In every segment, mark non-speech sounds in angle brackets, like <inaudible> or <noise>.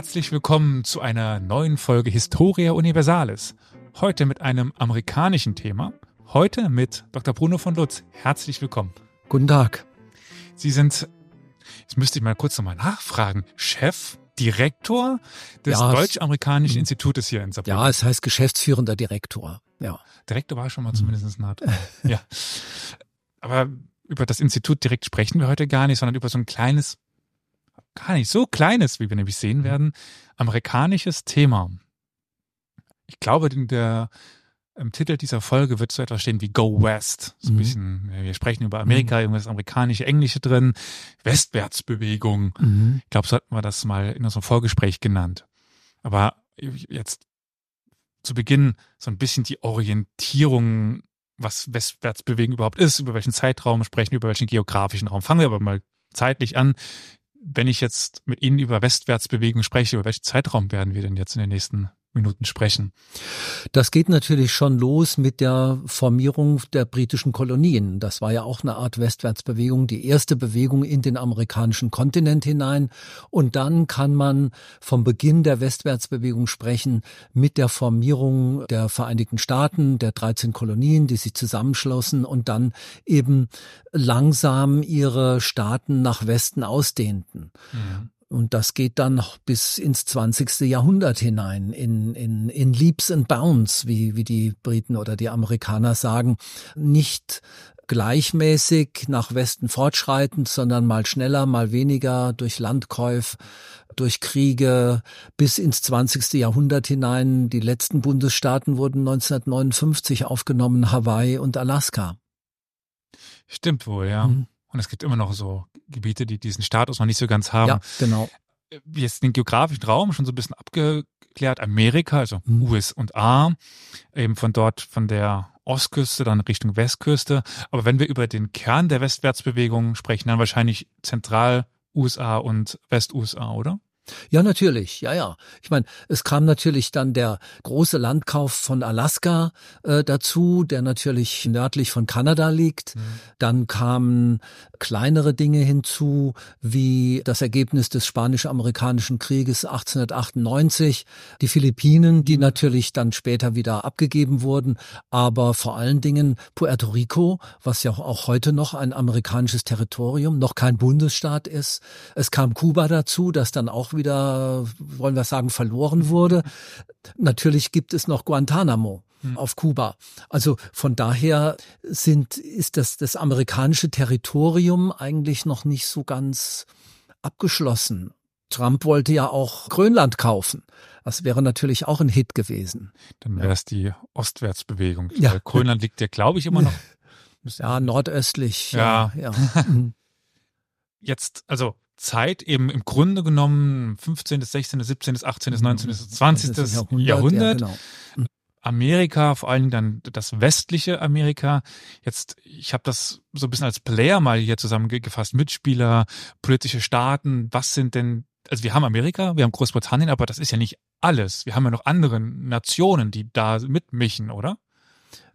Herzlich willkommen zu einer neuen Folge Historia Universalis. Heute mit einem amerikanischen Thema. Heute mit Dr. Bruno von Lutz. Herzlich willkommen. Guten Tag. Sie sind, jetzt müsste ich mal kurz nochmal nachfragen, Chef, Direktor des Ja, Deutsch-Amerikanischen Mhm. Institutes hier in Saarbrücken. Ja, es heißt geschäftsführender Direktor. Ja. Direktor war schon mal zumindest nah dran. <laughs> ja. Aber über das Institut direkt sprechen wir heute gar nicht, sondern über so ein kleines, gar nicht so kleines, wie wir nämlich Mhm. sehen werden, amerikanisches Thema. Ich glaube, in der im Titel dieser Folge wird so etwas stehen wie Go West. So ein Mhm. bisschen, wir sprechen über Amerika, irgendwas amerikanische, englische drin, Westwärtsbewegung. Mhm. Ich glaube, so hatten wir das mal in unserem Vorgespräch genannt. Aber jetzt zu Beginn so ein bisschen die Orientierung, was Westwärtsbewegung überhaupt ist, über welchen Zeitraum sprechen über welchen geografischen Raum. Fangen wir aber mal zeitlich an. Wenn ich jetzt mit Ihnen über Westwärtsbewegung spreche, über welchen Zeitraum werden wir denn jetzt in den nächsten Minuten sprechen? Das geht natürlich schon los mit der Formierung der britischen Kolonien. Das war ja auch eine Art Westwärtsbewegung, die erste Bewegung in den amerikanischen Kontinent hinein. Und dann kann man vom Beginn der Westwärtsbewegung sprechen mit der Formierung der Vereinigten Staaten, der 13 Kolonien, die sich zusammenschlossen und dann eben langsam ihre Staaten nach Westen ausdehnten. Und das geht dann noch bis ins 20. Jahrhundert hinein, in, in, in Leaps and Bounds, wie, wie die Briten oder die Amerikaner sagen. Nicht gleichmäßig nach Westen fortschreitend, sondern mal schneller, mal weniger durch Landkäuf, durch Kriege bis ins 20. Jahrhundert hinein. Die letzten Bundesstaaten wurden 1959 aufgenommen, Hawaii und Alaska. Stimmt wohl, ja. Mhm. Und es gibt immer noch so Gebiete, die diesen Status noch nicht so ganz haben. Ja, genau. jetzt den geografischen Raum schon so ein bisschen abgeklärt. Amerika, also Mhm. US und A, eben von dort, von der Ostküste dann Richtung Westküste. Aber wenn wir über den Kern der Westwärtsbewegung sprechen, dann wahrscheinlich zentral USA und West-USA, oder? Ja, natürlich, ja, ja. Ich meine, es kam natürlich dann der große Landkauf von Alaska äh, dazu, der natürlich nördlich von Kanada liegt. Dann kamen kleinere Dinge hinzu, wie das Ergebnis des Spanisch-Amerikanischen Krieges 1898, die Philippinen, die natürlich dann später wieder abgegeben wurden, aber vor allen Dingen Puerto Rico, was ja auch heute noch ein amerikanisches Territorium, noch kein Bundesstaat ist. Es kam Kuba dazu, das dann auch wieder, wollen wir sagen, verloren wurde. Natürlich gibt es noch Guantanamo auf Kuba. Also von daher sind, ist das, das amerikanische Territorium eigentlich noch nicht so ganz abgeschlossen. Trump wollte ja auch Grönland kaufen. Das wäre natürlich auch ein Hit gewesen. Dann wäre es die Ostwärtsbewegung. Ja. Grönland liegt ja, glaube ich, immer noch. <laughs> Ja, nordöstlich. Ja. ja. <laughs> Mhm. Jetzt, also Zeit eben im Grunde genommen 15., 16., 17., 18., 19., 20. Das ist Jahrhundert. Ja, genau. Amerika, vor allen Dingen dann das westliche Amerika. Jetzt, ich habe das so ein bisschen als Player mal hier zusammengefasst. Mitspieler, politische Staaten, was sind denn, also wir haben Amerika, wir haben Großbritannien, aber das ist ja nicht alles. Wir haben ja noch andere Nationen, die da mitmischen, oder?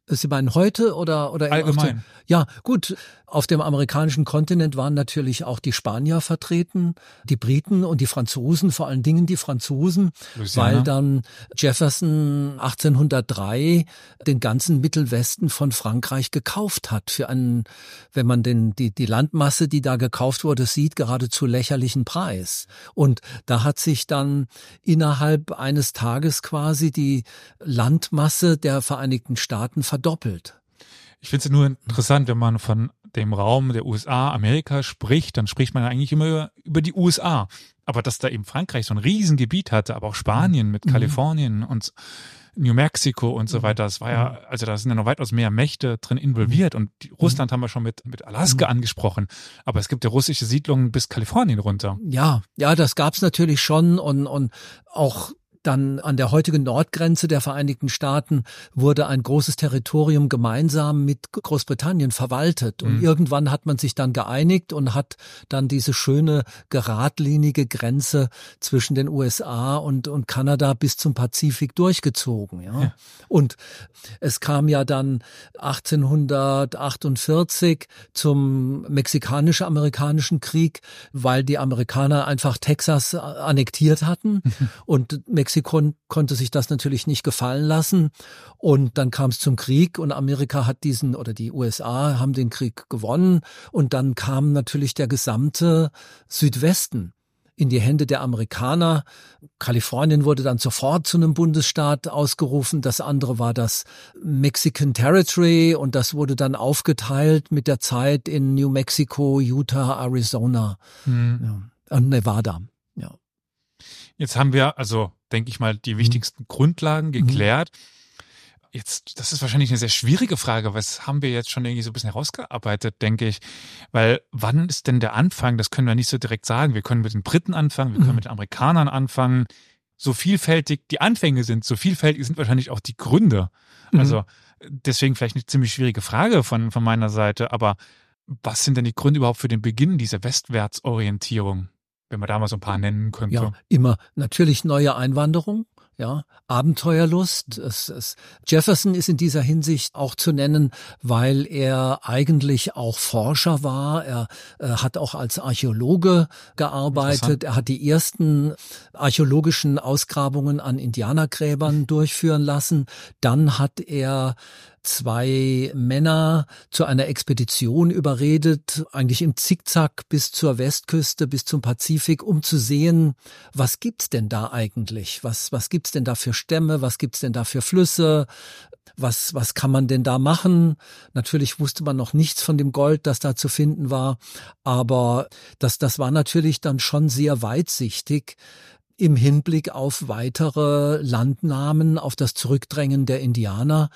Sie meinen heute oder oder Allgemein. Ja, gut. Auf dem amerikanischen Kontinent waren natürlich auch die Spanier vertreten, die Briten und die Franzosen, vor allen Dingen die Franzosen, Louisiana. weil dann Jefferson 1803 den ganzen Mittelwesten von Frankreich gekauft hat für einen, wenn man den die die Landmasse, die da gekauft wurde, sieht, geradezu lächerlichen Preis. Und da hat sich dann innerhalb eines Tages quasi die Landmasse der Vereinigten Staaten verdoppelt. Ich finde es nur interessant, wenn man von dem Raum der USA, Amerika spricht, dann spricht man eigentlich immer über, die USA. Aber dass da eben Frankreich so ein Riesengebiet hatte, aber auch Spanien mit Kalifornien und New Mexico und so weiter, das war ja, also da sind ja noch weitaus mehr Mächte drin involviert und die, Russland haben wir schon mit, mit Alaska angesprochen, aber es gibt ja russische Siedlungen bis Kalifornien runter. Ja, ja, das gab's natürlich schon und, und auch Dann an der heutigen Nordgrenze der Vereinigten Staaten wurde ein großes Territorium gemeinsam mit Großbritannien verwaltet. Und mhm. irgendwann hat man sich dann geeinigt und hat dann diese schöne geradlinige Grenze zwischen den USA und, und Kanada bis zum Pazifik durchgezogen. Ja. ja. Und es kam ja dann 1848 zum mexikanisch-amerikanischen Krieg, weil die Amerikaner einfach Texas annektiert hatten und Mexiko konnte sich das natürlich nicht gefallen lassen. Und dann kam es zum Krieg und Amerika hat diesen oder die USA haben den Krieg gewonnen und dann kam natürlich der gesamte Südwesten in die Hände der Amerikaner. Kalifornien wurde dann sofort zu einem Bundesstaat ausgerufen. Das andere war das Mexican Territory und das wurde dann aufgeteilt mit der Zeit in New Mexico, Utah, Arizona mhm. ja, und Nevada. Ja. Jetzt haben wir also, denke ich mal, die mhm. wichtigsten. Grundlagen geklärt. Mhm. Jetzt, das ist wahrscheinlich eine sehr schwierige Frage, was haben wir jetzt schon irgendwie so ein bisschen herausgearbeitet, denke ich. Weil wann ist denn der Anfang? Das können wir nicht so direkt sagen. Wir können mit den Briten anfangen, wir können mhm. mit den Amerikanern anfangen. So vielfältig die Anfänge sind, so vielfältig sind wahrscheinlich auch die Gründe. Also deswegen vielleicht eine ziemlich schwierige Frage von, von meiner Seite, aber was sind denn die Gründe überhaupt für den Beginn dieser Westwärtsorientierung? Wenn man da mal so ein paar nennen könnte. Ja, immer natürlich neue Einwanderung, ja, Abenteuerlust. Es, es, Jefferson ist in dieser Hinsicht auch zu nennen, weil er eigentlich auch Forscher war. Er äh, hat auch als Archäologe gearbeitet. Er hat die ersten archäologischen Ausgrabungen an Indianergräbern durchführen lassen. Dann hat er zwei Männer zu einer Expedition überredet, eigentlich im Zickzack bis zur Westküste, bis zum Pazifik, um zu sehen, was gibt's denn da eigentlich? Was, was gibt's denn da für Stämme? Was gibt's denn da für Flüsse? Was, was kann man denn da machen? Natürlich wusste man noch nichts von dem Gold, das da zu finden war, aber das, das war natürlich dann schon sehr weitsichtig im Hinblick auf weitere Landnahmen, auf das Zurückdrängen der Indianer.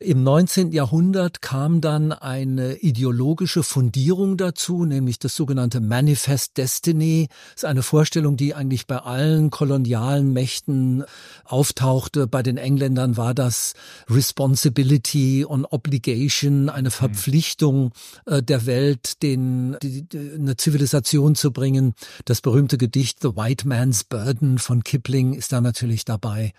Im 19. Jahrhundert kam dann eine ideologische Fundierung dazu, nämlich das sogenannte Manifest Destiny. Das ist eine Vorstellung, die eigentlich bei allen kolonialen Mächten auftauchte. Bei den Engländern war das Responsibility und Obligation, eine mhm. Verpflichtung äh, der Welt, den, die, die, eine Zivilisation zu bringen. Das berühmte Gedicht The White Man's Burden von Kipling ist da natürlich dabei.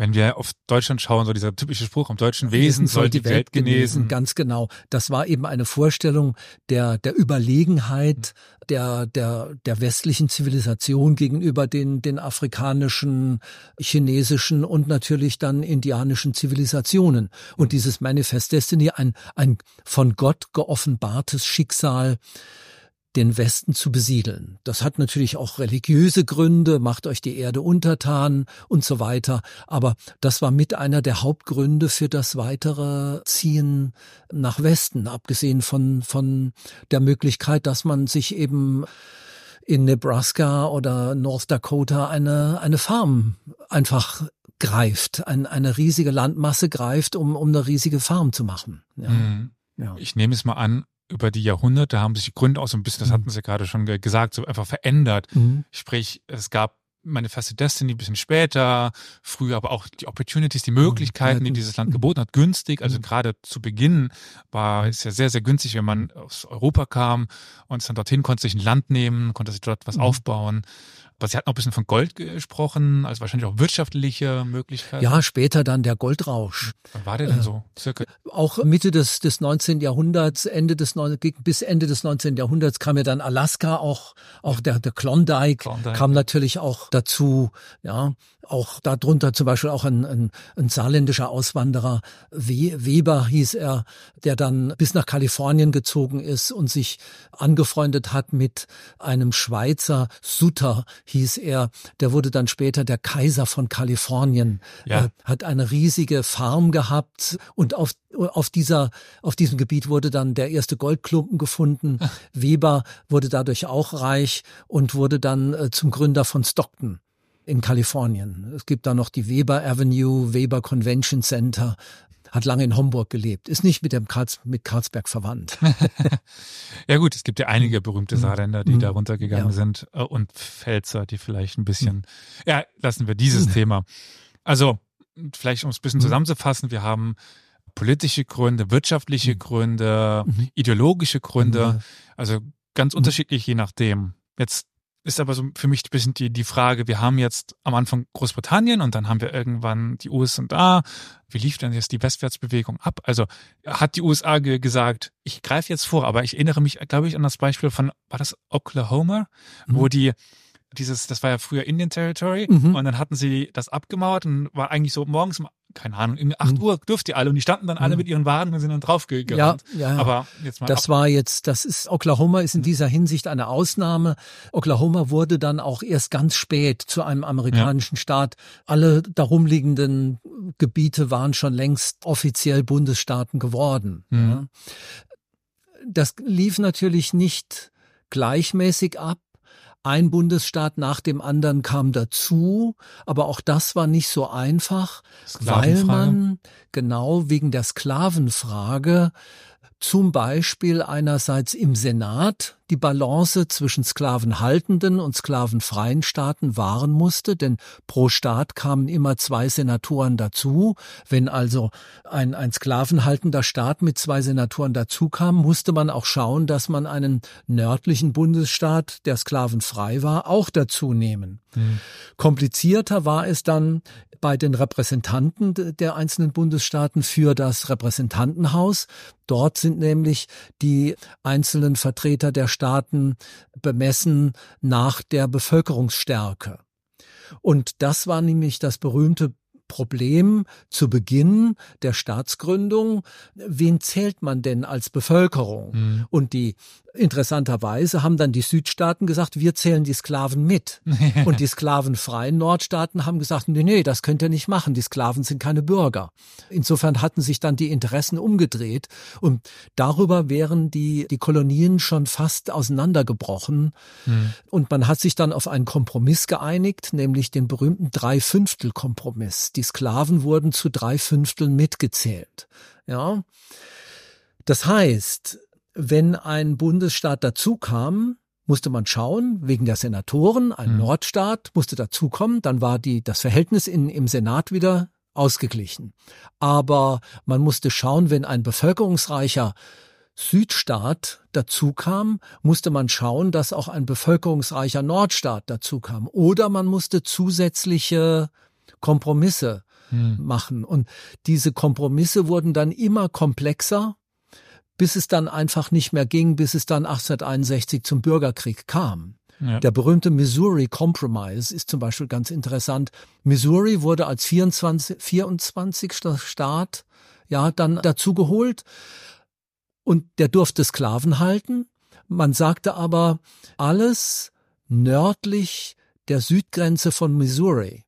Wenn wir auf Deutschland schauen, so dieser typische Spruch, am deutschen Wesen soll die, Welt, Welt genesen. genesen. Ganz genau. Das war eben eine Vorstellung der, der Überlegenheit der, der, der westlichen Zivilisation gegenüber den, den afrikanischen, chinesischen und natürlich dann indianischen Zivilisationen. Und dieses Manifest Destiny, ein, ein von Gott geoffenbartes Schicksal, den Westen zu besiedeln. Das hat natürlich auch religiöse Gründe, macht euch die Erde untertan und so weiter. Aber das war mit einer der Hauptgründe für das weitere Ziehen nach Westen, abgesehen von, von der Möglichkeit, dass man sich eben in Nebraska oder North Dakota eine, eine Farm einfach greift, ein, eine riesige Landmasse greift, um, um eine riesige Farm zu machen. Ja. Mhm. Ja. Ich nehme es mal an, über die Jahrhunderte haben sich die Gründe auch so ein bisschen, das mhm. hatten Sie gerade schon gesagt, so einfach verändert. Mhm. Sprich, es gab Manifeste Destiny ein bisschen später, früher aber auch die Opportunities, die Möglichkeiten, die dieses Land geboten hat, günstig. Also gerade zu Beginn war es ja sehr, sehr günstig, wenn man aus Europa kam und dann dorthin konnte sich ein Land nehmen, konnte sich dort was mhm. aufbauen. Aber Sie hatten auch ein bisschen von Gold gesprochen, also wahrscheinlich auch wirtschaftliche Möglichkeiten. Ja, später dann der Goldrausch. Wann war der denn so? Circa? Auch Mitte des, des 19. Jahrhunderts, Ende des bis Ende des 19. Jahrhunderts kam ja dann Alaska, auch, auch der, der Klondike, Klondike kam natürlich auch dazu, ja auch darunter zum Beispiel auch ein, ein, ein saarländischer Auswanderer, Weber hieß er, der dann bis nach Kalifornien gezogen ist und sich angefreundet hat mit einem Schweizer, Sutter hieß er, der wurde dann später der Kaiser von Kalifornien, ja. äh, hat eine riesige Farm gehabt und auf auf dieser, auf diesem Gebiet wurde dann der erste Goldklumpen gefunden. Weber wurde dadurch auch reich und wurde dann äh, zum Gründer von Stockton in Kalifornien. Es gibt da noch die Weber Avenue, Weber Convention Center. hat lange in Homburg gelebt, ist nicht mit dem Karls, mit Karlsberg verwandt. <laughs> ja gut, es gibt ja einige berühmte mhm. Saarländer, die mhm. da runtergegangen ja. sind äh, und Pfälzer, die vielleicht ein bisschen, mhm. ja, lassen wir dieses mhm. Thema. Also, vielleicht um es ein bisschen mhm. zusammenzufassen, wir haben politische Gründe, wirtschaftliche mhm. Gründe, ideologische Gründe, also ganz unterschiedlich je nachdem. Jetzt ist aber so für mich ein bisschen die, die Frage, wir haben jetzt am Anfang Großbritannien und dann haben wir irgendwann die USA. Wie lief denn jetzt die Westwärtsbewegung ab? Also hat die USA ge gesagt, ich greife jetzt vor, aber ich erinnere mich, glaube ich, an das Beispiel von, war das Oklahoma, mhm. wo die dieses, das war ja früher Indian Territory mhm. und dann hatten sie das abgemauert und war eigentlich so morgens keine Ahnung, um 8 mhm. Uhr dürft ihr alle und die standen dann alle mhm. mit ihren Wagen und sind dann draufgegangen. Ja, ja, aber jetzt mal das ab. war jetzt, das ist Oklahoma ist in dieser Hinsicht eine Ausnahme. Oklahoma wurde dann auch erst ganz spät zu einem amerikanischen ja. Staat. Alle darumliegenden Gebiete waren schon längst offiziell Bundesstaaten geworden. Mhm. Ja. Das lief natürlich nicht gleichmäßig ab. Ein Bundesstaat nach dem anderen kam dazu, aber auch das war nicht so einfach, weil man genau wegen der Sklavenfrage zum Beispiel einerseits im Senat die Balance zwischen sklavenhaltenden und sklavenfreien Staaten wahren musste, denn pro Staat kamen immer zwei Senatoren dazu. Wenn also ein, ein sklavenhaltender Staat mit zwei Senatoren dazu kam, musste man auch schauen, dass man einen nördlichen Bundesstaat, der sklavenfrei war, auch dazu nehmen. Mhm. Komplizierter war es dann bei den Repräsentanten der einzelnen Bundesstaaten für das Repräsentantenhaus. Dort sind nämlich die einzelnen Vertreter der Staaten bemessen nach der Bevölkerungsstärke. Und das war nämlich das berühmte Problem zu Beginn der Staatsgründung. Wen zählt man denn als Bevölkerung? Mhm. Und die Interessanterweise haben dann die Südstaaten gesagt, wir zählen die Sklaven mit. <laughs> Und die sklavenfreien Nordstaaten haben gesagt, nee, nee, das könnt ihr nicht machen. Die Sklaven sind keine Bürger. Insofern hatten sich dann die Interessen umgedreht. Und darüber wären die, die Kolonien schon fast auseinandergebrochen. Mhm. Und man hat sich dann auf einen Kompromiss geeinigt, nämlich den berühmten Dreifünftel-Kompromiss. Die Sklaven wurden zu drei Fünfteln mitgezählt. Ja. Das heißt, wenn ein Bundesstaat dazukam, musste man schauen, wegen der Senatoren, ein mhm. Nordstaat musste dazukommen, dann war die, das Verhältnis in, im Senat wieder ausgeglichen. Aber man musste schauen, wenn ein bevölkerungsreicher Südstaat dazukam, musste man schauen, dass auch ein bevölkerungsreicher Nordstaat dazukam. Oder man musste zusätzliche Kompromisse hm. machen. Und diese Kompromisse wurden dann immer komplexer bis es dann einfach nicht mehr ging, bis es dann 1861 zum Bürgerkrieg kam. Ja. Der berühmte Missouri Compromise ist zum Beispiel ganz interessant. Missouri wurde als 24, 24. Staat ja dann dazu geholt und der durfte Sklaven halten. Man sagte aber, alles nördlich der Südgrenze von Missouri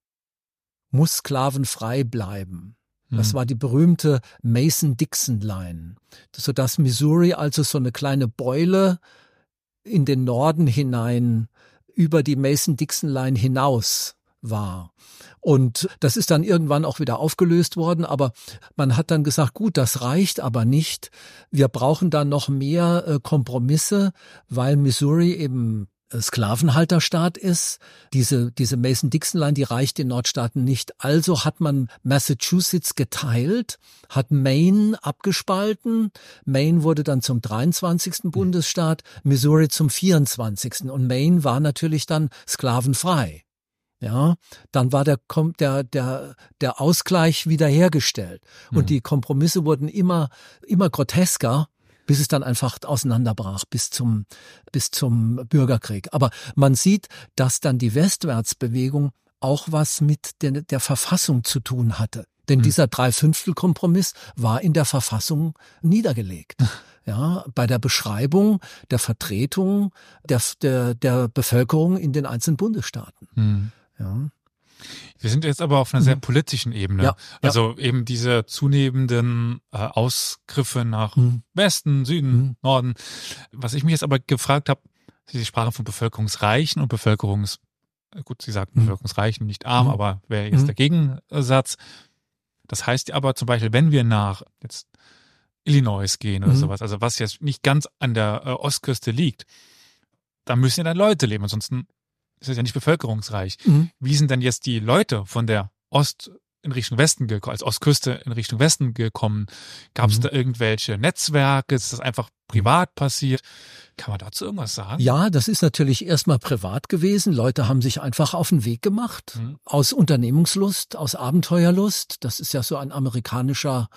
muss sklavenfrei bleiben. Das mhm. war die berühmte Mason-Dixon-Line, sodass Missouri also so eine kleine Beule in den Norden hinein über die Mason-Dixon-Line hinaus war. Und das ist dann irgendwann auch wieder aufgelöst worden, aber man hat dann gesagt, gut, das reicht aber nicht. Wir brauchen da noch mehr äh, Kompromisse, weil Missouri eben Sklavenhalterstaat ist. Diese, diese Mason-Dixon-Line, die reicht den Nordstaaten nicht. Also hat man Massachusetts geteilt, hat Maine abgespalten. Maine wurde dann zum 23. Bundesstaat, Missouri zum 24. Und Maine war natürlich dann sklavenfrei. Ja, dann war der, der, der, der Ausgleich wiederhergestellt. Und mhm. die Kompromisse wurden immer, immer grotesker bis es dann einfach auseinanderbrach bis zum, bis zum Bürgerkrieg. Aber man sieht, dass dann die Westwärtsbewegung auch was mit der, der Verfassung zu tun hatte. Denn mhm. dieser Dreifünftel-Kompromiss war in der Verfassung niedergelegt. Ja, bei der Beschreibung der Vertretung der, der, der Bevölkerung in den einzelnen Bundesstaaten. Mhm. Ja. Wir sind jetzt aber auf einer sehr mhm. politischen Ebene. Ja, also ja. eben diese zunehmenden äh, Ausgriffe nach mhm. Westen, Süden, mhm. Norden. Was ich mich jetzt aber gefragt habe, Sie sprachen von Bevölkerungsreichen und Bevölkerungs, gut, Sie sagten mhm. Bevölkerungsreichen, nicht arm, mhm. aber wäre jetzt der Gegensatz. Das heißt aber zum Beispiel, wenn wir nach jetzt Illinois gehen oder sowas, also was jetzt nicht ganz an der äh, Ostküste liegt, da müssen ja dann Leute leben, ansonsten ist es ja nicht bevölkerungsreich. Mhm. Wie sind denn jetzt die Leute von der Ost in Richtung Westen gekommen, als Ostküste in Richtung Westen gekommen? Gab es mhm. da irgendwelche Netzwerke? Ist das einfach privat passiert? Kann man dazu irgendwas sagen? Ja, das ist natürlich erstmal privat gewesen. Leute haben sich einfach auf den Weg gemacht. Mhm. Aus Unternehmungslust, aus Abenteuerlust. Das ist ja so ein amerikanischer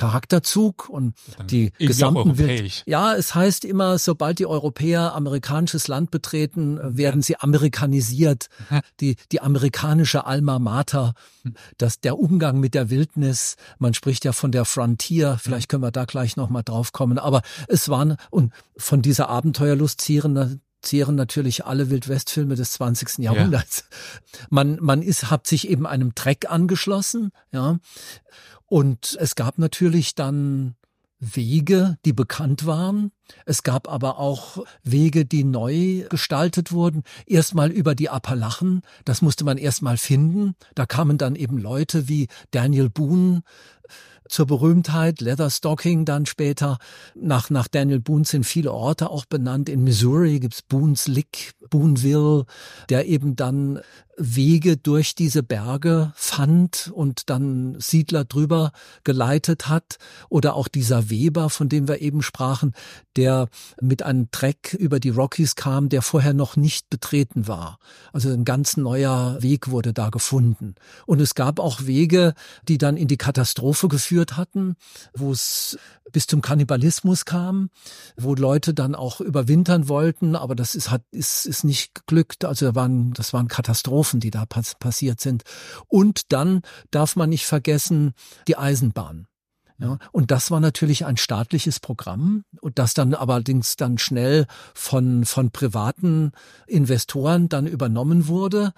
Charakterzug und Dann die gesamten Welt. Ja, es heißt immer, sobald die Europäer amerikanisches Land betreten, werden sie amerikanisiert. Die, die amerikanische Alma Mater, hm. dass der Umgang mit der Wildnis, man spricht ja von der Frontier, vielleicht können wir da gleich nochmal drauf kommen, aber es waren, und von dieser Abenteuerlust zehren, zehren natürlich alle Wildwestfilme des 20. Jahrhunderts. Ja. Man, man ist, hat sich eben einem Treck angeschlossen, ja. Und es gab natürlich dann Wege, die bekannt waren. Es gab aber auch Wege, die neu gestaltet wurden. Erstmal über die Appalachen. Das musste man erstmal finden. Da kamen dann eben Leute wie Daniel Boone, zur Berühmtheit, Leatherstocking dann später. Nach, nach Daniel Boone sind viele Orte auch benannt. In Missouri gibt's Boone's Lick, Booneville, der eben dann Wege durch diese Berge fand und dann Siedler drüber geleitet hat. Oder auch dieser Weber, von dem wir eben sprachen, der mit einem Treck über die Rockies kam, der vorher noch nicht betreten war. Also ein ganz neuer Weg wurde da gefunden. Und es gab auch Wege, die dann in die Katastrophe geführt hatten, wo es bis zum Kannibalismus kam, wo Leute dann auch überwintern wollten, aber das ist, hat, ist, ist nicht geglückt. Also da waren, das waren Katastrophen, die da pass passiert sind. Und dann darf man nicht vergessen, die Eisenbahn. Ja, und das war natürlich ein staatliches Programm und das dann allerdings dann schnell von, von privaten Investoren dann übernommen wurde.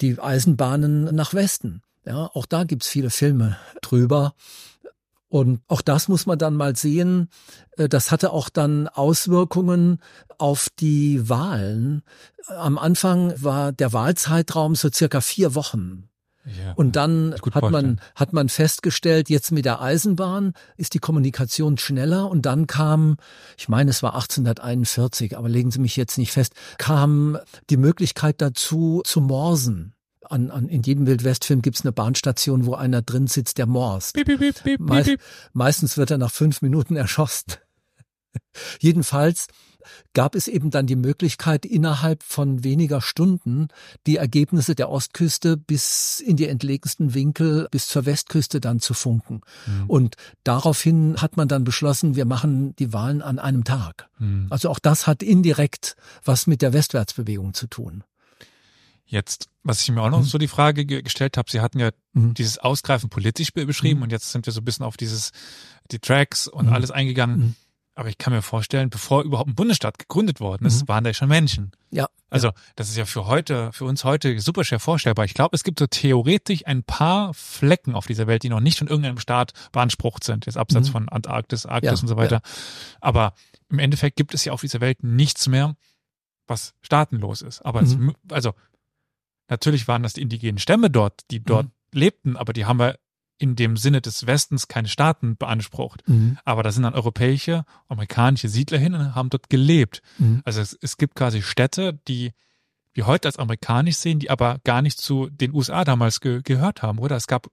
Die Eisenbahnen nach Westen. Ja, auch da gibt's viele Filme drüber. Und auch das muss man dann mal sehen. Äh, das hatte auch dann Auswirkungen auf die Wahlen. Am Anfang war der Wahlzeitraum so circa vier Wochen. Ja, und dann hat man, hat man festgestellt, jetzt mit der Eisenbahn ist die Kommunikation schneller und dann kam, ich meine, es war 1841, aber legen Sie mich jetzt nicht fest, kam die Möglichkeit dazu zu morsen an, an, in jedem Wildwestfilm gibt es eine Bahnstation, wo einer drin sitzt, der morst. Piep, piep, piep, Meist, meistens wird er nach fünf Minuten erschossen. <laughs> Jedenfalls gab es eben dann die Möglichkeit, innerhalb von weniger Stunden die Ergebnisse der Ostküste bis in die entlegensten Winkel bis zur Westküste dann zu funken. Mhm. Und daraufhin hat man dann beschlossen, wir machen die Wahlen an einem Tag. Mhm. Also auch das hat indirekt was mit der Westwärtsbewegung zu tun. Jetzt, was ich mir auch noch mhm. so die Frage gestellt habe, Sie hatten ja mhm. dieses Ausgreifen politisch beschrieben mhm. und jetzt sind wir so ein bisschen auf dieses, die Tracks und mhm. alles eingegangen. Mhm. Aber ich kann mir vorstellen, bevor überhaupt ein Bundesstaat gegründet worden ist, mhm. waren da ja schon Menschen. Ja. Also, das ist ja für heute, für uns heute super schwer vorstellbar. Ich glaube, es gibt so theoretisch ein paar Flecken auf dieser Welt, die noch nicht von irgendeinem Staat beansprucht sind. Jetzt abseits von Antarktis, Arktis ja, und so weiter. Ja. Aber im Endeffekt gibt es ja auf dieser Welt nichts mehr, was staatenlos ist. Aber es, also Natürlich waren das die indigenen Stämme dort, die dort mhm. lebten, aber die haben wir in dem Sinne des Westens keine Staaten beansprucht. Mhm. Aber da sind dann europäische, amerikanische Siedler hin und haben dort gelebt. Mhm. Also es, es gibt quasi Städte, die wir heute als amerikanisch sehen, die aber gar nicht zu den USA damals ge gehört haben, oder? Es gab,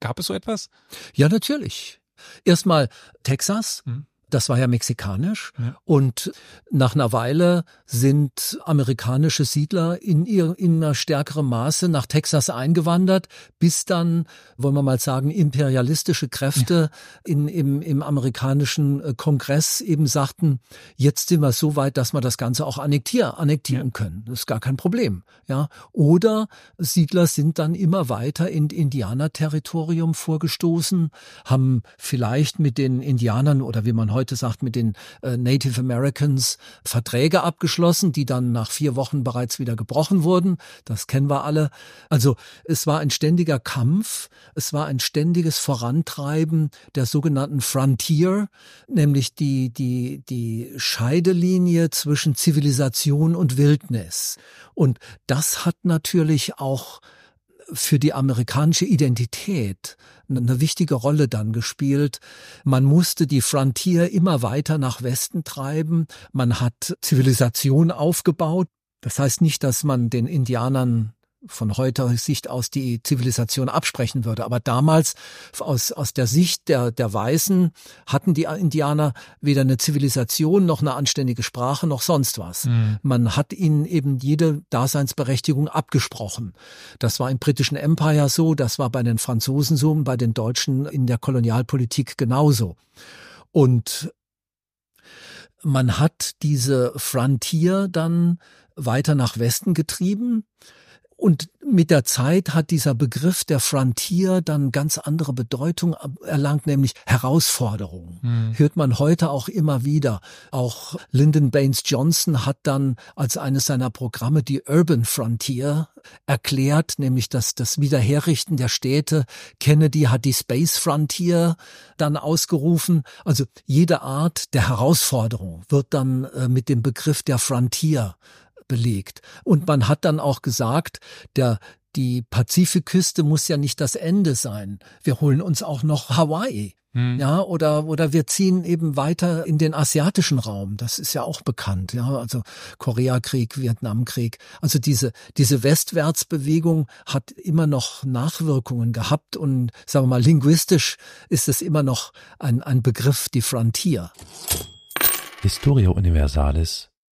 gab es so etwas? Ja, natürlich. Erstmal Texas. Mhm. Das war ja mexikanisch. Ja. Und nach einer Weile sind amerikanische Siedler in, ihr, in einer stärkeren Maße nach Texas eingewandert, bis dann, wollen wir mal sagen, imperialistische Kräfte ja. in, im, im amerikanischen äh, Kongress eben sagten, jetzt sind wir so weit, dass wir das Ganze auch annektieren, annektieren ja. können. Das ist gar kein Problem. Ja. Oder Siedler sind dann immer weiter in Indianerterritorium vorgestoßen, haben vielleicht mit den Indianern oder wie man heute heute sagt, mit den äh, Native Americans Verträge abgeschlossen, die dann nach vier Wochen bereits wieder gebrochen wurden. Das kennen wir alle. Also es war ein ständiger Kampf, es war ein ständiges Vorantreiben der sogenannten Frontier, nämlich die, die, die Scheidelinie zwischen Zivilisation und Wildnis. Und das hat natürlich auch für die amerikanische Identität eine wichtige Rolle dann gespielt. Man musste die Frontier immer weiter nach Westen treiben. Man hat Zivilisation aufgebaut. Das heißt nicht, dass man den Indianern von heutiger Sicht aus die Zivilisation absprechen würde. Aber damals aus, aus der Sicht der, der Weißen hatten die Indianer weder eine Zivilisation noch eine anständige Sprache noch sonst was. Mhm. Man hat ihnen eben jede Daseinsberechtigung abgesprochen. Das war im britischen Empire so, das war bei den Franzosen so und bei den Deutschen in der Kolonialpolitik genauso. Und man hat diese Frontier dann weiter nach Westen getrieben und mit der Zeit hat dieser Begriff der Frontier dann ganz andere Bedeutung erlangt, nämlich Herausforderung. Mhm. Hört man heute auch immer wieder. Auch Lyndon Baines Johnson hat dann als eines seiner Programme die Urban Frontier erklärt, nämlich das, das Wiederherrichten der Städte. Kennedy hat die Space Frontier dann ausgerufen. Also jede Art der Herausforderung wird dann äh, mit dem Begriff der Frontier belegt. Und man hat dann auch gesagt, der, die Pazifikküste muss ja nicht das Ende sein. Wir holen uns auch noch Hawaii. Hm. Ja, oder, oder wir ziehen eben weiter in den asiatischen Raum. Das ist ja auch bekannt. Ja, also Koreakrieg, Vietnamkrieg. Also diese, diese Westwärtsbewegung hat immer noch Nachwirkungen gehabt und sagen wir mal, linguistisch ist es immer noch ein, ein Begriff, die Frontier. Historia Universalis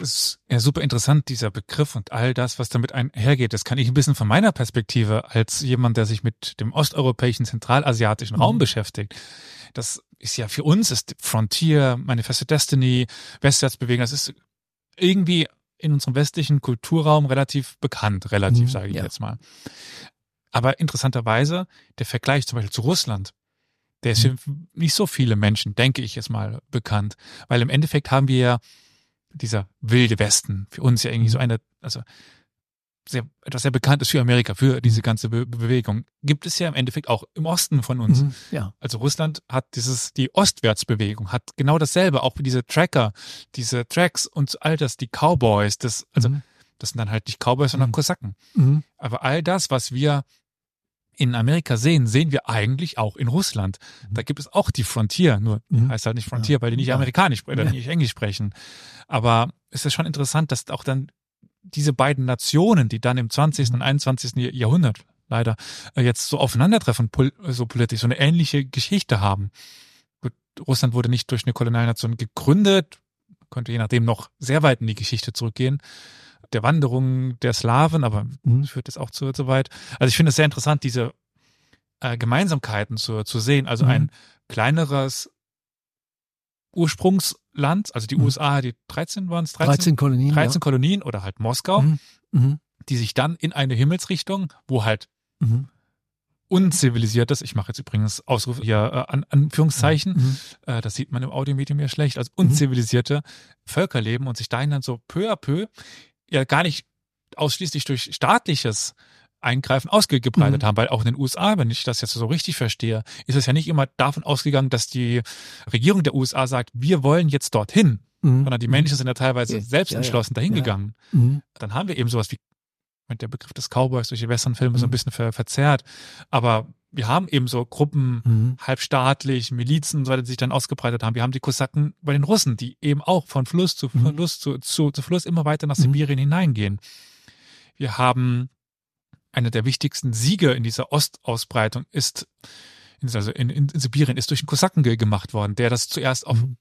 Es ist ja super interessant, dieser Begriff und all das, was damit einhergeht. Das kann ich ein bisschen von meiner Perspektive als jemand, der sich mit dem osteuropäischen, zentralasiatischen Raum mhm. beschäftigt. Das ist ja für uns ist Frontier, Manifesto Destiny, Westwärtsbewegung, das ist irgendwie in unserem westlichen Kulturraum relativ bekannt, relativ, mhm, sage ich ja. jetzt mal. Aber interessanterweise, der Vergleich zum Beispiel zu Russland, der ist mhm. für nicht so viele Menschen, denke ich jetzt mal, bekannt. Weil im Endeffekt haben wir ja dieser wilde Westen, für uns ja irgendwie so mhm. eine, also sehr, etwas sehr Bekanntes für Amerika, für diese ganze Be Bewegung, gibt es ja im Endeffekt auch im Osten von uns. Mhm, ja. Also Russland hat dieses, die Ostwärtsbewegung hat genau dasselbe, auch für diese Tracker, diese Tracks und all das, die Cowboys, das, also, mhm. das sind dann halt nicht Cowboys, sondern mhm. Kosaken. Mhm. Aber all das, was wir in Amerika sehen, sehen wir eigentlich auch in Russland. Mhm. Da gibt es auch die Frontier, nur mhm. heißt halt nicht Frontier, ja. weil die nicht amerikanisch oder ja. nicht Englisch sprechen. Aber es ist schon interessant, dass auch dann diese beiden Nationen, die dann im 20. Mhm. und 21. Jahrhundert leider äh, jetzt so aufeinandertreffen, so politisch, so eine ähnliche Geschichte haben. Gut, Russland wurde nicht durch eine Kolonialnation gegründet, könnte je nachdem noch sehr weit in die Geschichte zurückgehen, der Wanderung der Slawen, aber mhm. führt das auch zu, zu weit. Also ich finde es sehr interessant, diese äh, Gemeinsamkeiten zu, zu sehen. Also mhm. ein kleineres Ursprungsland, also die mhm. USA, die 13 waren es? 13, 13 Kolonien. 13 ja. Kolonien oder halt Moskau, mhm. Mhm. die sich dann in eine Himmelsrichtung, wo halt mhm. unzivilisiertes, ich mache jetzt übrigens Ausrufe hier äh, an Anführungszeichen, mhm. äh, das sieht man im Audiomedium ja schlecht, als unzivilisierte Völker leben und sich dahin dann so peu à peu ja gar nicht ausschließlich durch staatliches Eingreifen ausgebreitet mhm. haben, weil auch in den USA, wenn ich das jetzt so richtig verstehe, ist es ja nicht immer davon ausgegangen, dass die Regierung der USA sagt, wir wollen jetzt dorthin, mhm. sondern die Menschen sind ja teilweise okay. selbst entschlossen ja, ja. dahingegangen. Ja. Mhm. Dann haben wir eben sowas wie der Begriff des Cowboys durch die Westernfilme so ein mhm. bisschen ver verzerrt, aber wir haben eben so Gruppen, mhm. halbstaatlich, Milizen und so weiter, die sich dann ausgebreitet haben. Wir haben die Kosaken bei den Russen, die eben auch von Fluss zu mhm. Fluss zu, zu, zu Fluss immer weiter nach mhm. Sibirien hineingehen. Wir haben einer der wichtigsten Siege in dieser Ostausbreitung ist, also in, in, in Sibirien, ist durch einen Kosaken gemacht worden, der das zuerst auf mhm.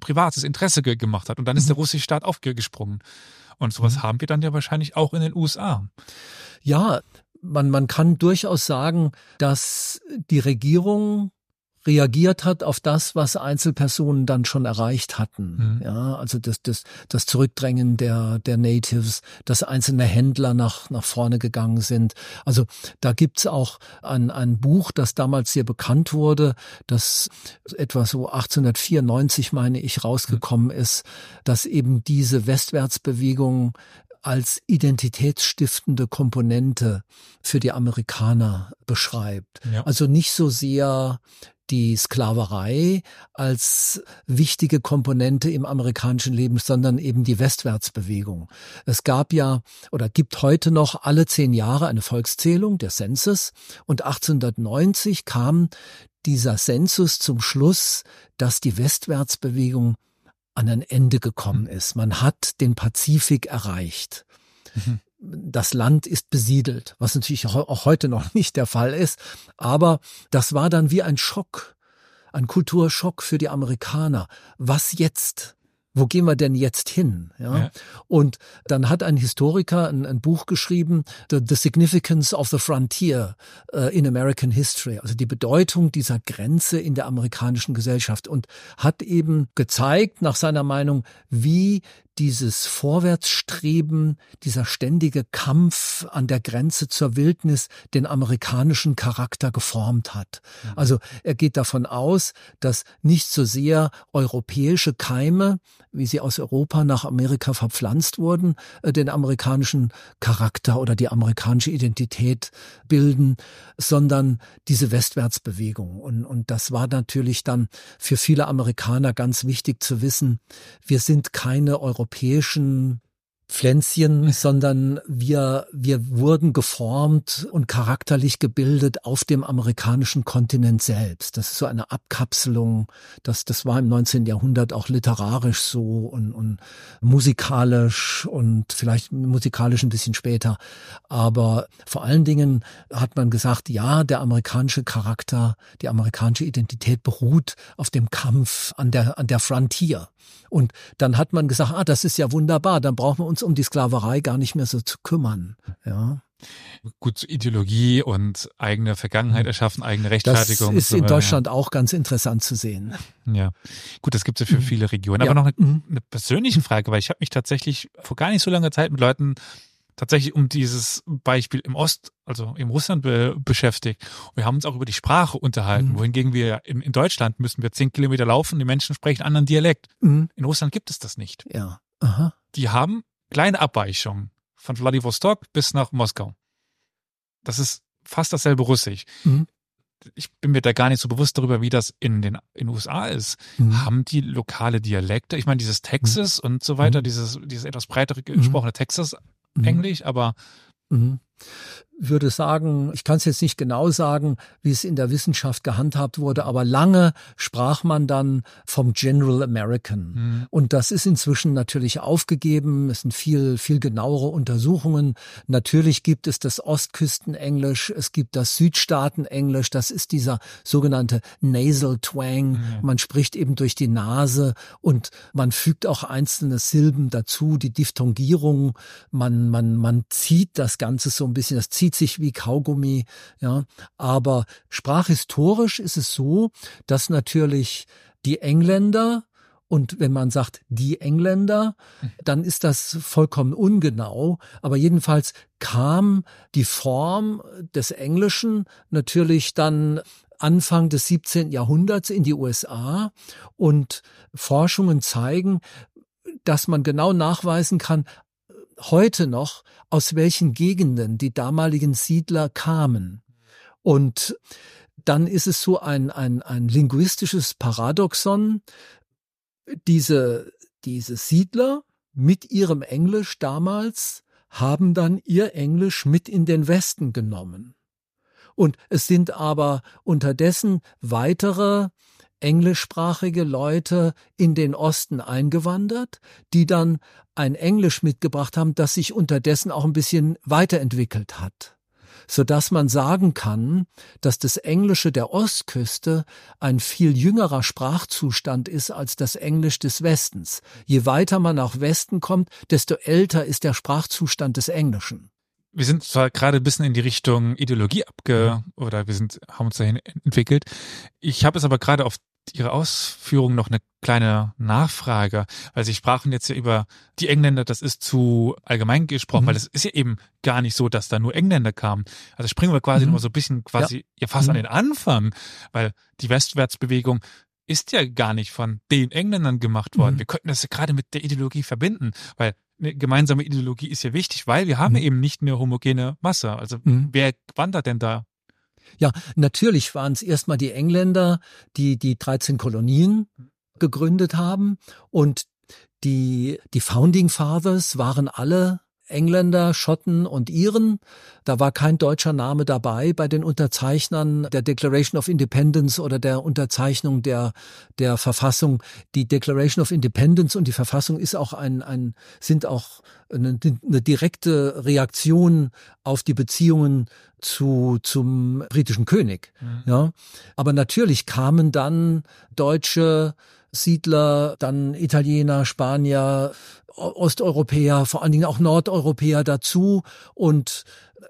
privates Interesse gemacht hat und dann ist der russische Staat aufgesprungen. Und sowas haben wir dann ja wahrscheinlich auch in den USA. Ja, man, man kann durchaus sagen, dass die Regierung reagiert hat auf das, was Einzelpersonen dann schon erreicht hatten. Mhm. Ja, also das, das, das Zurückdrängen der, der Natives, dass einzelne Händler nach, nach vorne gegangen sind. Also da gibt's auch ein, ein Buch, das damals sehr bekannt wurde, das etwa so 1894, meine ich, rausgekommen mhm. ist, dass eben diese Westwärtsbewegung als identitätsstiftende Komponente für die Amerikaner beschreibt. Ja. Also nicht so sehr die Sklaverei als wichtige Komponente im amerikanischen Leben, sondern eben die Westwärtsbewegung. Es gab ja oder gibt heute noch alle zehn Jahre eine Volkszählung, der Census, und 1890 kam dieser Census zum Schluss, dass die Westwärtsbewegung an ein Ende gekommen mhm. ist. Man hat den Pazifik erreicht. Mhm. Das Land ist besiedelt, was natürlich auch heute noch <laughs> nicht der Fall ist. Aber das war dann wie ein Schock, ein Kulturschock für die Amerikaner. Was jetzt? Wo gehen wir denn jetzt hin? Ja? ja. Und dann hat ein Historiker ein, ein Buch geschrieben, the, the, Significance of the Frontier uh, in American History, also die Bedeutung dieser Grenze in der amerikanischen Gesellschaft und hat eben gezeigt, nach seiner Meinung, wie dieses Vorwärtsstreben, dieser ständige Kampf an der Grenze zur Wildnis den amerikanischen Charakter geformt hat. Mhm. Also er geht davon aus, dass nicht so sehr europäische Keime, wie sie aus Europa nach Amerika verpflanzt wurden, äh, den amerikanischen Charakter oder die amerikanische Identität bilden, sondern diese Westwärtsbewegung. Und, und das war natürlich dann für viele Amerikaner ganz wichtig zu wissen, wir sind keine Europäer europäischen Pflänzchen, sondern wir, wir wurden geformt und charakterlich gebildet auf dem amerikanischen Kontinent selbst. Das ist so eine Abkapselung. Das, das war im 19. Jahrhundert auch literarisch so und, und musikalisch und vielleicht musikalisch ein bisschen später. Aber vor allen Dingen hat man gesagt, ja, der amerikanische Charakter, die amerikanische Identität beruht auf dem Kampf an der, an der Frontier. Und dann hat man gesagt, ah, das ist ja wunderbar, dann brauchen wir uns um die Sklaverei gar nicht mehr so zu kümmern. Ja. Gut, Ideologie und eigene Vergangenheit mhm. erschaffen, eigene Rechtfertigung. Das ist in Deutschland ja. auch ganz interessant zu sehen. Ja, gut, das gibt es ja für mhm. viele Regionen. Aber ja. noch eine, mhm. eine persönliche Frage, weil ich habe mich tatsächlich vor gar nicht so langer Zeit mit Leuten tatsächlich um dieses Beispiel im Ost, also im Russland be beschäftigt. wir haben uns auch über die Sprache unterhalten, mhm. wohingegen wir in, in, Deutschland müssen wir zehn Kilometer laufen, die Menschen sprechen einen anderen Dialekt. Mhm. In Russland gibt es das nicht. Ja. Aha. Die haben kleine Abweichungen von Vladivostok bis nach Moskau. Das ist fast dasselbe Russisch. Mhm. Ich bin mir da gar nicht so bewusst darüber, wie das in den, in den USA ist. Mhm. Haben die lokale Dialekte? Ich meine, dieses Texas mhm. und so weiter, mhm. dieses, dieses etwas breitere mhm. gesprochene Texas Mhm. Aber würde sagen, ich kann es jetzt nicht genau sagen, wie es in der Wissenschaft gehandhabt wurde, aber lange sprach man dann vom General American. Mhm. Und das ist inzwischen natürlich aufgegeben. Es sind viel, viel genauere Untersuchungen. Natürlich gibt es das Ostküstenenglisch, es gibt das Südstaatenenglisch, das ist dieser sogenannte Nasal Twang. Mhm. Man spricht eben durch die Nase und man fügt auch einzelne Silben dazu, die Diphthongierung. Man, man, man zieht das Ganze so ein bisschen, das zieht zieht sich wie Kaugummi, ja. Aber sprachhistorisch ist es so, dass natürlich die Engländer und wenn man sagt die Engländer, dann ist das vollkommen ungenau. Aber jedenfalls kam die Form des Englischen natürlich dann Anfang des 17. Jahrhunderts in die USA und Forschungen zeigen, dass man genau nachweisen kann, heute noch, aus welchen Gegenden die damaligen Siedler kamen. Und dann ist es so ein, ein, ein linguistisches Paradoxon. Diese, diese Siedler mit ihrem Englisch damals haben dann ihr Englisch mit in den Westen genommen. Und es sind aber unterdessen weitere englischsprachige Leute in den Osten eingewandert, die dann ein Englisch mitgebracht haben, das sich unterdessen auch ein bisschen weiterentwickelt hat so dass man sagen kann, dass das Englische der Ostküste ein viel jüngerer Sprachzustand ist als das Englisch des Westens. Je weiter man nach Westen kommt, desto älter ist der Sprachzustand des Englischen. Wir sind zwar gerade ein bisschen in die Richtung Ideologie abge oder wir sind haben uns dahin entwickelt. Ich habe es aber gerade auf Ihre Ausführung noch eine kleine Nachfrage, weil Sie sprachen jetzt ja über die Engländer, das ist zu allgemein gesprochen, mhm. weil es ist ja eben gar nicht so, dass da nur Engländer kamen. Also springen wir quasi mhm. nochmal so ein bisschen quasi ja, ja fast mhm. an den Anfang, weil die Westwärtsbewegung ist ja gar nicht von den Engländern gemacht worden. Mhm. Wir könnten das ja gerade mit der Ideologie verbinden, weil eine gemeinsame Ideologie ist ja wichtig, weil wir haben mhm. eben nicht eine homogene Masse. Also mhm. wer wandert denn da? Ja, natürlich waren es erstmal die Engländer, die die 13 Kolonien gegründet haben und die, die Founding Fathers waren alle Engländer, Schotten und Iren. Da war kein deutscher Name dabei bei den Unterzeichnern der Declaration of Independence oder der Unterzeichnung der, der Verfassung. Die Declaration of Independence und die Verfassung ist auch ein, ein, sind auch eine, eine direkte Reaktion auf die Beziehungen zu, zum britischen König. Mhm. Ja. Aber natürlich kamen dann Deutsche, Siedler, dann Italiener, Spanier, Osteuropäer, vor allen Dingen auch Nordeuropäer dazu und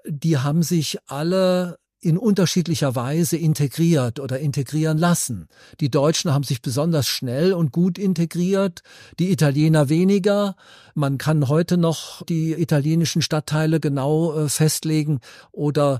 die haben sich alle in unterschiedlicher Weise integriert oder integrieren lassen. Die Deutschen haben sich besonders schnell und gut integriert, die Italiener weniger. Man kann heute noch die italienischen Stadtteile genau äh, festlegen oder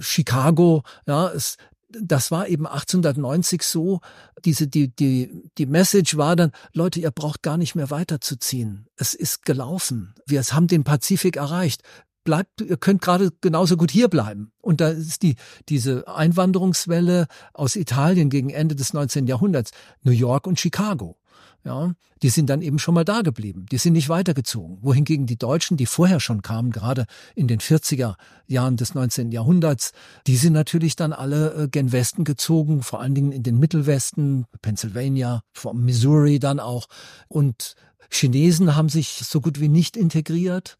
Chicago, ja, es, das war eben 1890 so, diese, die, die, die Message war dann, Leute, ihr braucht gar nicht mehr weiterzuziehen. Es ist gelaufen. Wir haben den Pazifik erreicht. Bleibt, ihr könnt gerade genauso gut hier bleiben. Und da ist die, diese Einwanderungswelle aus Italien gegen Ende des 19. Jahrhunderts, New York und Chicago ja, die sind dann eben schon mal da geblieben. Die sind nicht weitergezogen. Wohingegen die Deutschen, die vorher schon kamen, gerade in den 40er Jahren des 19. Jahrhunderts, die sind natürlich dann alle äh, gen Westen gezogen, vor allen Dingen in den Mittelwesten, Pennsylvania, vom Missouri dann auch. Und Chinesen haben sich so gut wie nicht integriert.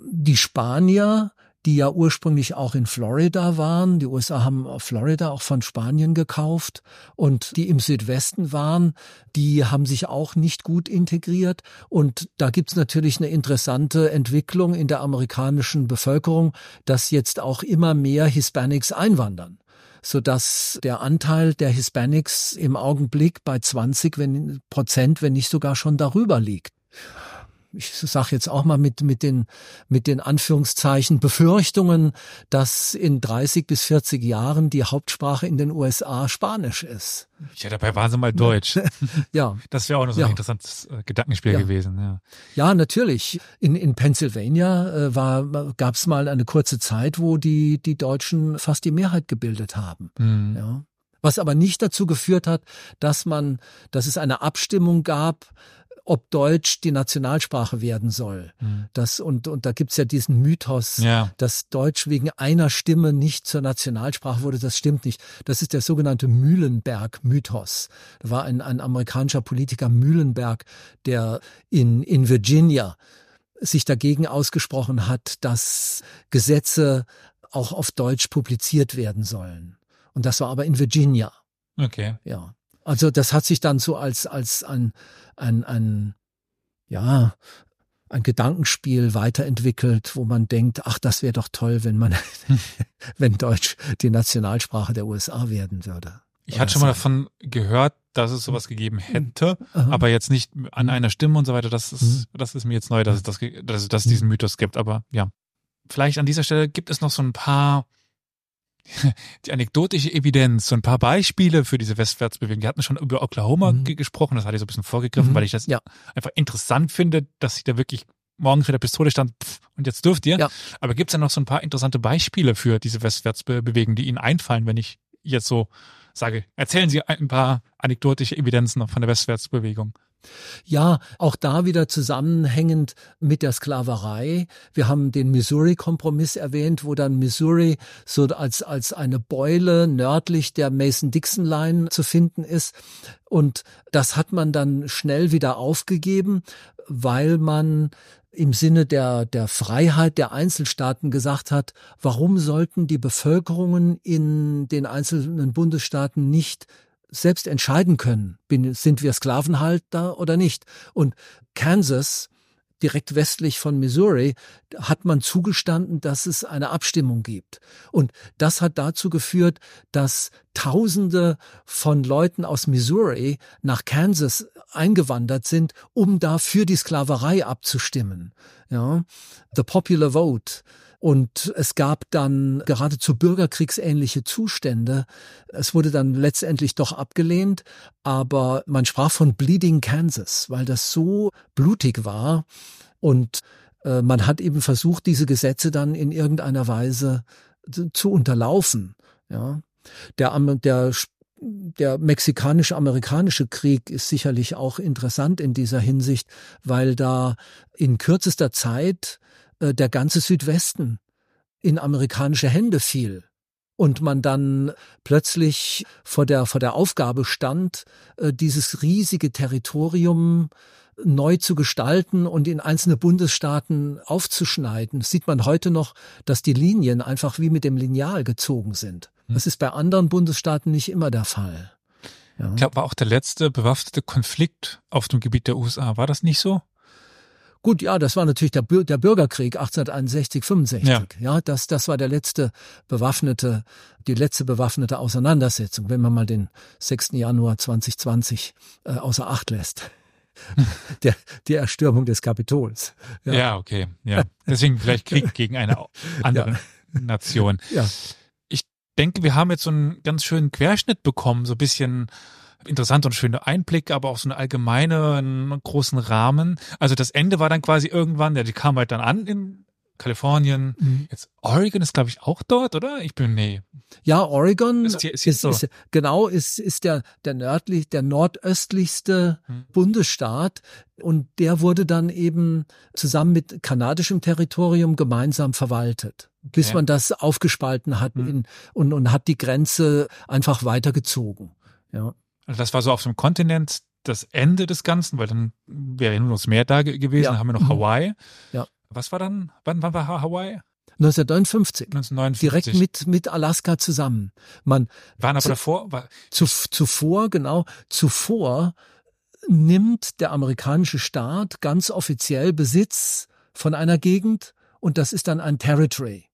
Die Spanier, die ja ursprünglich auch in Florida waren. Die USA haben Florida auch von Spanien gekauft und die im Südwesten waren, die haben sich auch nicht gut integriert. Und da gibt's natürlich eine interessante Entwicklung in der amerikanischen Bevölkerung, dass jetzt auch immer mehr Hispanics einwandern so dass der Anteil der Hispanics im Augenblick bei 20 wenn, Prozent, wenn nicht sogar schon darüber liegt ich sage jetzt auch mal mit, mit, den, mit den Anführungszeichen Befürchtungen, dass in 30 bis 40 Jahren die Hauptsprache in den USA Spanisch ist. Ja, dabei waren sie mal Deutsch. <laughs> ja. Das wäre auch noch so ein ja. interessantes äh, Gedankenspiel ja. gewesen. Ja. ja, natürlich. In, in Pennsylvania äh, war gab es mal eine kurze Zeit, wo die, die Deutschen fast die Mehrheit gebildet haben. Mhm. Ja. Was aber nicht dazu geführt hat, dass man, dass es eine Abstimmung gab, ob Deutsch die Nationalsprache werden soll. Mhm. Das, und, und da gibt's ja diesen Mythos, ja. dass Deutsch wegen einer Stimme nicht zur Nationalsprache wurde. Das stimmt nicht. Das ist der sogenannte Mühlenberg-Mythos. Da war ein, ein amerikanischer Politiker Mühlenberg, der in, in Virginia sich dagegen ausgesprochen hat, dass Gesetze auch auf Deutsch publiziert werden sollen. Und das war aber in Virginia. Okay. Ja. Also das hat sich dann so als, als ein, ein, ein, ja, ein Gedankenspiel weiterentwickelt, wo man denkt, ach, das wäre doch toll, wenn man, <laughs> wenn Deutsch die Nationalsprache der USA werden würde. Ich hatte schon mal davon gehört, dass es sowas gegeben hätte, Aha. aber jetzt nicht an einer Stimme und so weiter. Das ist, mhm. das ist mir jetzt neu, dass es das, dass, dass es diesen Mythos gibt. Aber ja, vielleicht an dieser Stelle gibt es noch so ein paar <laughs> die anekdotische Evidenz, so ein paar Beispiele für diese Westwärtsbewegung. Wir hatten schon über Oklahoma mhm. gesprochen, das hatte ich so ein bisschen vorgegriffen, mhm. weil ich das ja. einfach interessant finde, dass sich da wirklich morgens mit der Pistole stand pff, und jetzt dürft ihr. Ja. Aber gibt es da noch so ein paar interessante Beispiele für diese Westwärtsbewegung, die Ihnen einfallen, wenn ich jetzt so sage, erzählen Sie ein paar anekdotische Evidenzen von der Westwärtsbewegung? Ja, auch da wieder zusammenhängend mit der Sklaverei. Wir haben den Missouri-Kompromiss erwähnt, wo dann Missouri so als, als eine Beule nördlich der Mason-Dixon-Line zu finden ist. Und das hat man dann schnell wieder aufgegeben, weil man im Sinne der, der Freiheit der Einzelstaaten gesagt hat, warum sollten die Bevölkerungen in den einzelnen Bundesstaaten nicht selbst entscheiden können, bin, sind wir Sklavenhalter oder nicht. Und Kansas direkt westlich von Missouri, hat man zugestanden, dass es eine Abstimmung gibt. Und das hat dazu geführt, dass Tausende von Leuten aus Missouri nach Kansas eingewandert sind, um da für die Sklaverei abzustimmen. Ja, the popular vote. Und es gab dann geradezu bürgerkriegsähnliche Zustände. Es wurde dann letztendlich doch abgelehnt, aber man sprach von Bleeding Kansas, weil das so blutig war. Und äh, man hat eben versucht, diese Gesetze dann in irgendeiner Weise zu unterlaufen. Ja, der, der der mexikanisch-amerikanische Krieg ist sicherlich auch interessant in dieser Hinsicht, weil da in kürzester Zeit der ganze Südwesten in amerikanische Hände fiel und man dann plötzlich vor der vor der Aufgabe stand, äh, dieses riesige Territorium neu zu gestalten und in einzelne Bundesstaaten aufzuschneiden. Das sieht man heute noch, dass die Linien einfach wie mit dem Lineal gezogen sind. Hm. Das ist bei anderen Bundesstaaten nicht immer der Fall. Ja. Ich glaube, war auch der letzte bewaffnete Konflikt auf dem Gebiet der USA. War das nicht so? Gut, ja, das war natürlich der, der Bürgerkrieg 1861, 65. Ja. ja, das, das war der letzte bewaffnete, die letzte bewaffnete Auseinandersetzung, wenn man mal den 6. Januar 2020 äh, außer Acht lässt. <laughs> der, die Erstürmung des Kapitols. Ja, ja okay. Ja. Deswegen vielleicht Krieg gegen eine <laughs> andere ja. Nation. Ja. Ich denke, wir haben jetzt so einen ganz schönen Querschnitt bekommen, so ein bisschen interessant und schöne Einblicke, aber auch so einen großen Rahmen. Also das Ende war dann quasi irgendwann, ja, die kam halt dann an in Kalifornien. Mhm. Jetzt Oregon ist, glaube ich, auch dort, oder? Ich bin, nee. Ja, Oregon ist, ist, ist, so. ist genau, ist, ist der, der nördlich, der nordöstlichste mhm. Bundesstaat. Und der wurde dann eben zusammen mit kanadischem Territorium gemeinsam verwaltet. Okay. Bis man das aufgespalten hat mhm. in, und, und hat die Grenze einfach weitergezogen. Ja. Also das war so auf dem Kontinent das Ende des Ganzen, weil dann wäre ja nur noch das Meer da gewesen, ja. dann haben wir noch mhm. Hawaii. Ja. Was war dann, wann, wann war Hawaii? 1959. 1959. Direkt mit, mit Alaska zusammen. Man, Waren aber zu, davor? War, zu, zuvor, genau, zuvor nimmt der amerikanische Staat ganz offiziell Besitz von einer Gegend und das ist dann ein Territory.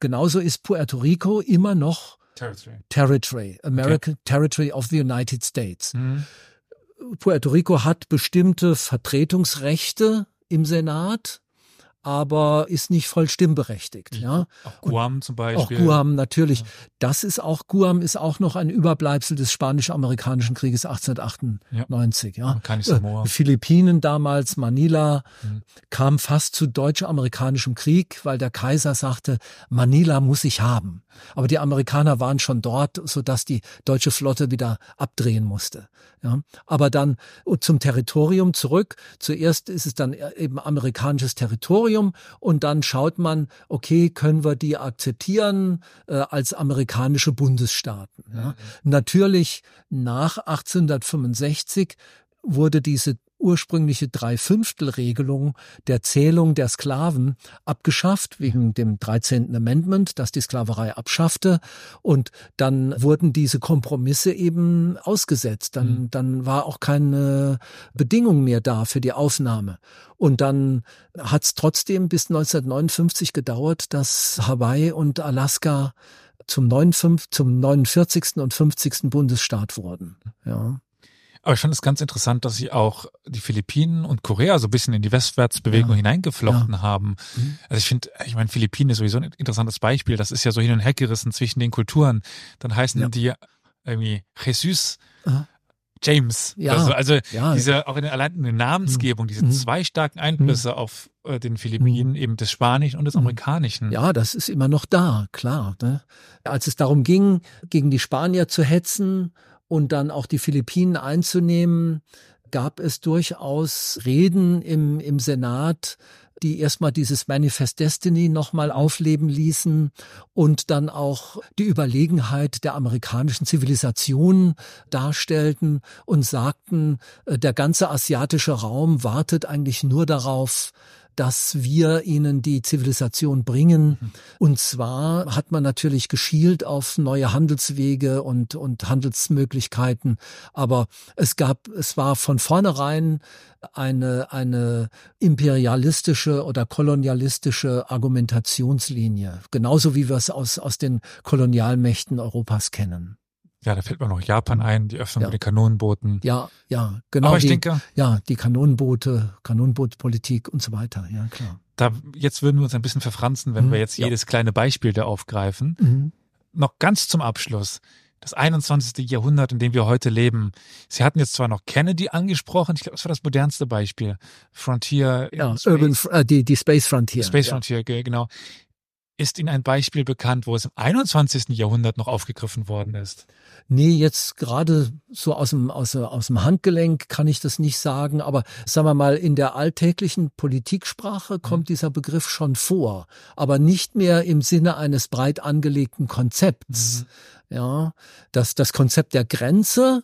Genauso ist Puerto Rico immer noch Territory. Territory, American okay. Territory of the United States. Mhm. Puerto Rico hat bestimmte Vertretungsrechte im Senat, aber ist nicht voll stimmberechtigt. Ja. Auch Guam zum Beispiel. Auch Guam natürlich. Ja. Das ist auch Guam ist auch noch ein Überbleibsel des spanisch-amerikanischen Krieges 1898. Ja. ja. Samoa. Äh, Philippinen damals, Manila mhm. kam fast zu deutsch-amerikanischem Krieg, weil der Kaiser sagte, Manila muss ich haben. Aber die Amerikaner waren schon dort, so dass die deutsche Flotte wieder abdrehen musste. Ja. Aber dann zum Territorium zurück. Zuerst ist es dann eben amerikanisches Territorium Territorium und dann schaut man, okay, können wir die akzeptieren äh, als amerikanische Bundesstaaten. Ja? Mhm. Natürlich nach 1865 wurde diese ursprüngliche Dreifünftelregelung der Zählung der Sklaven abgeschafft wegen dem 13. Amendment, das die Sklaverei abschaffte. Und dann wurden diese Kompromisse eben ausgesetzt. Dann, mhm. dann war auch keine Bedingung mehr da für die Aufnahme. Und dann hat es trotzdem bis 1959 gedauert, dass Hawaii und Alaska zum, 59, zum 49. und 50. Bundesstaat wurden. Ja. Aber ich fand es ganz interessant, dass sie auch die Philippinen und Korea so ein bisschen in die Westwärtsbewegung ja. hineingeflochten ja. haben. Mhm. Also ich finde, ich meine, Philippinen ist sowieso ein interessantes Beispiel. Das ist ja so hin und her gerissen zwischen den Kulturen. Dann heißen ja. die irgendwie Jesus. Aha. James. Ja, also, also ja. diese, auch in der, allein in der Namensgebung, diese mhm. zwei starken Einflüsse mhm. auf äh, den Philippinen, mhm. eben des Spanischen und des mhm. Amerikanischen. Ja, das ist immer noch da, klar. Ne? Als es darum ging, gegen die Spanier zu hetzen und dann auch die Philippinen einzunehmen, gab es durchaus Reden im, im Senat, die erstmal dieses Manifest Destiny nochmal aufleben ließen und dann auch die Überlegenheit der amerikanischen Zivilisation darstellten und sagten, äh, der ganze asiatische Raum wartet eigentlich nur darauf, dass wir ihnen die Zivilisation bringen. Mhm. Und zwar hat man natürlich geschielt auf neue Handelswege und, und Handelsmöglichkeiten. Aber es gab, es war von vornherein eine, eine imperialistische oder kolonialistische Argumentationslinie. Genauso wie wir es aus, aus den Kolonialmächten Europas kennen. Ja, da fällt mir noch Japan ein, die Öffnung ja. den Kanonenbooten. Ja, ja, genau. Aber ich die, denke, ja, die Kanonenboote, Kanonenbootpolitik und so weiter. Ja, klar. Da jetzt würden wir uns ein bisschen verfranzen, wenn mhm, wir jetzt jedes ja. kleine Beispiel da aufgreifen. Mhm. Noch ganz zum Abschluss. Das 21. Jahrhundert, in dem wir heute leben. Sie hatten jetzt zwar noch Kennedy angesprochen, ich glaube, das war das modernste Beispiel. Frontier. Ja, Urban, äh, die, die Space Frontier. Space Frontier, genau. Ist Ihnen ein Beispiel bekannt, wo es im 21. Jahrhundert noch aufgegriffen worden ist? Nee, jetzt gerade so aus dem, aus, aus dem Handgelenk kann ich das nicht sagen, aber sagen wir mal, in der alltäglichen Politiksprache kommt mhm. dieser Begriff schon vor, aber nicht mehr im Sinne eines breit angelegten Konzepts. Mhm. Ja, das, das Konzept der Grenze,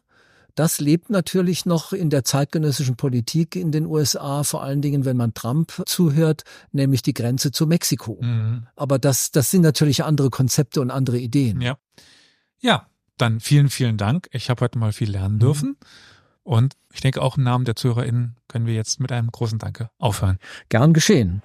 das lebt natürlich noch in der zeitgenössischen Politik in den USA, vor allen Dingen, wenn man Trump zuhört, nämlich die Grenze zu Mexiko. Mhm. Aber das, das sind natürlich andere Konzepte und andere Ideen. Ja. Ja, dann vielen, vielen Dank. Ich habe heute mal viel lernen mhm. dürfen. Und ich denke auch im Namen der ZuhörerInnen können wir jetzt mit einem großen Danke aufhören. Gern geschehen.